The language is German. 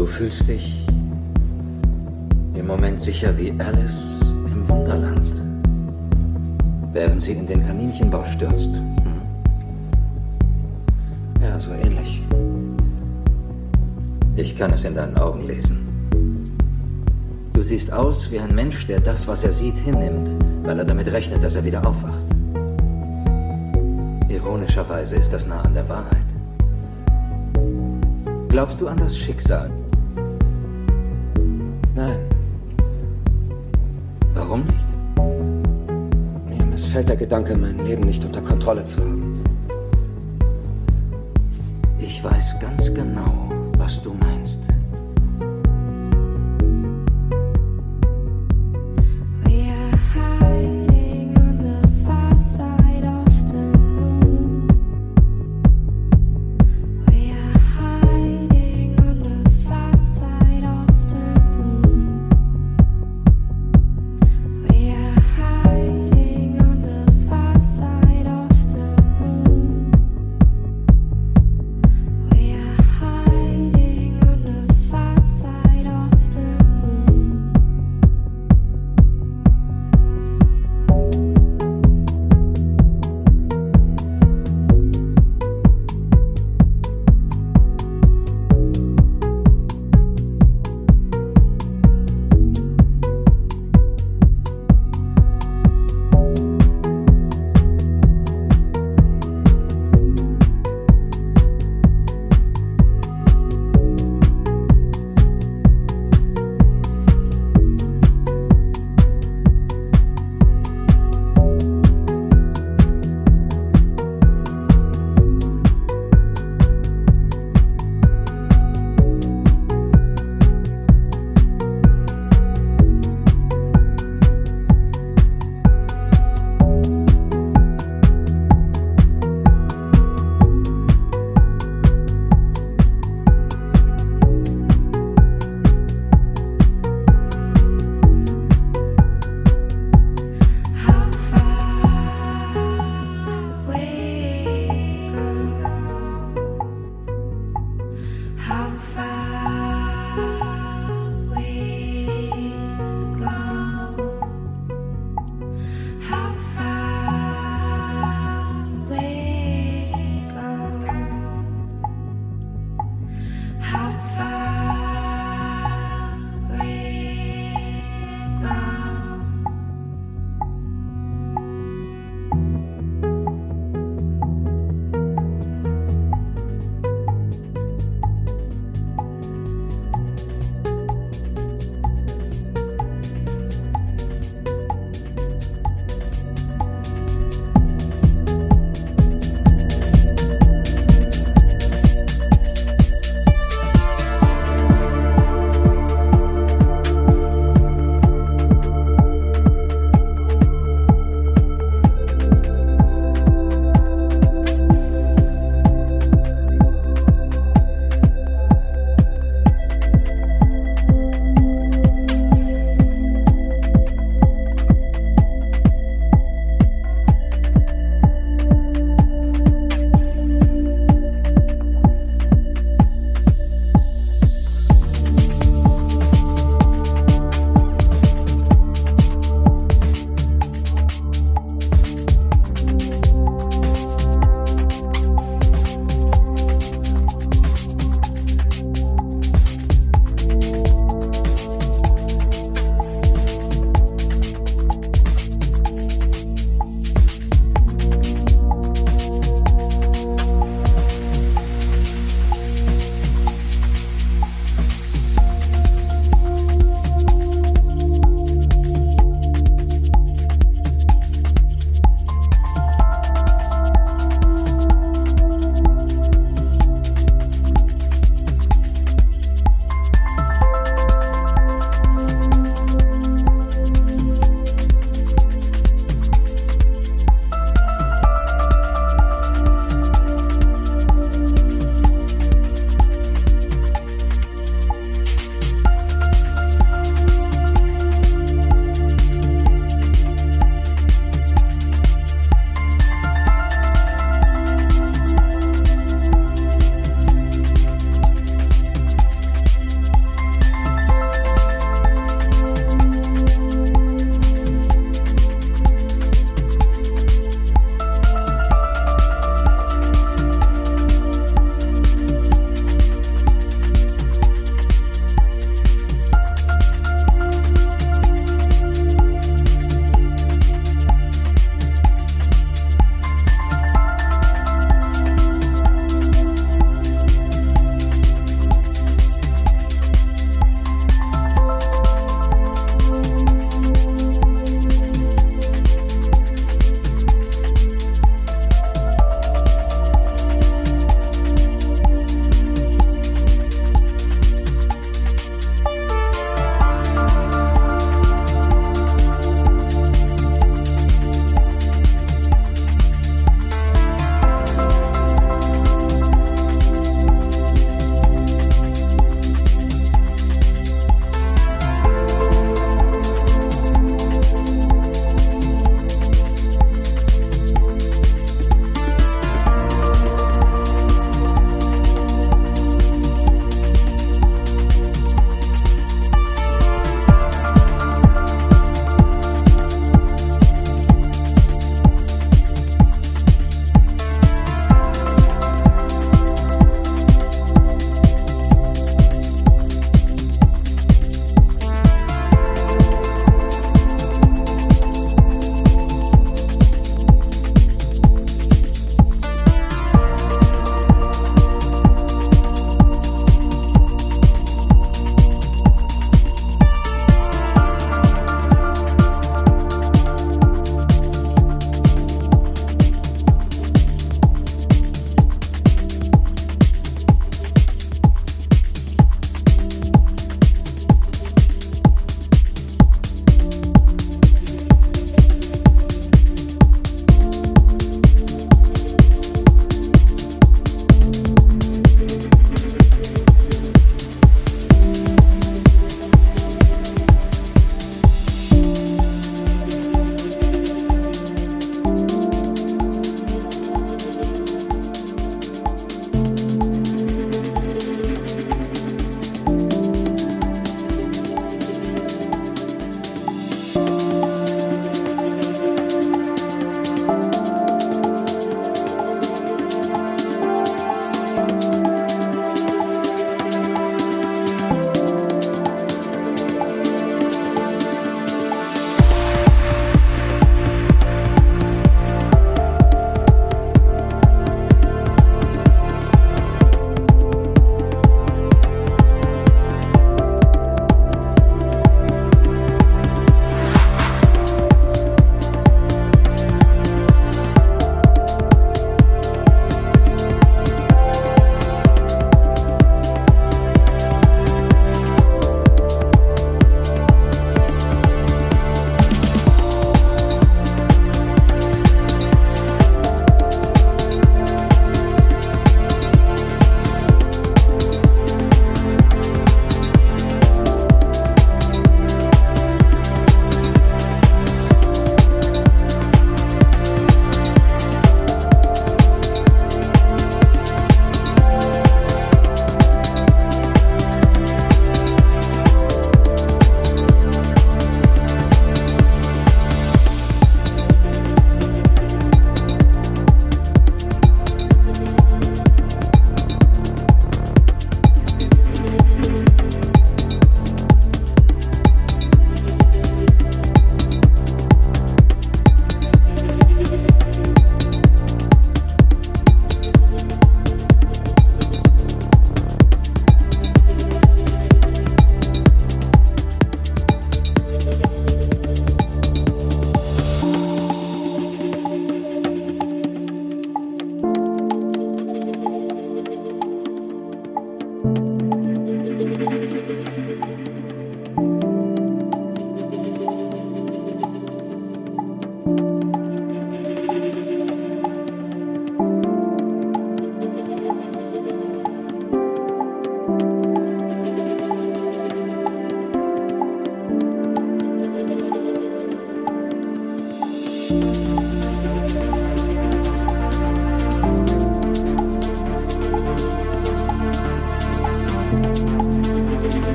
Du fühlst dich im Moment sicher wie Alice im Wunderland, während sie in den Kaninchenbau stürzt. Hm? Ja, so ähnlich. Ich kann es in deinen Augen lesen. Du siehst aus wie ein Mensch, der das, was er sieht, hinnimmt, weil er damit rechnet, dass er wieder aufwacht. Ironischerweise ist das nah an der Wahrheit. Glaubst du an das Schicksal? Missfällt der Gedanke, mein Leben nicht unter Kontrolle zu haben. Ich weiß ganz genau, was du meinst.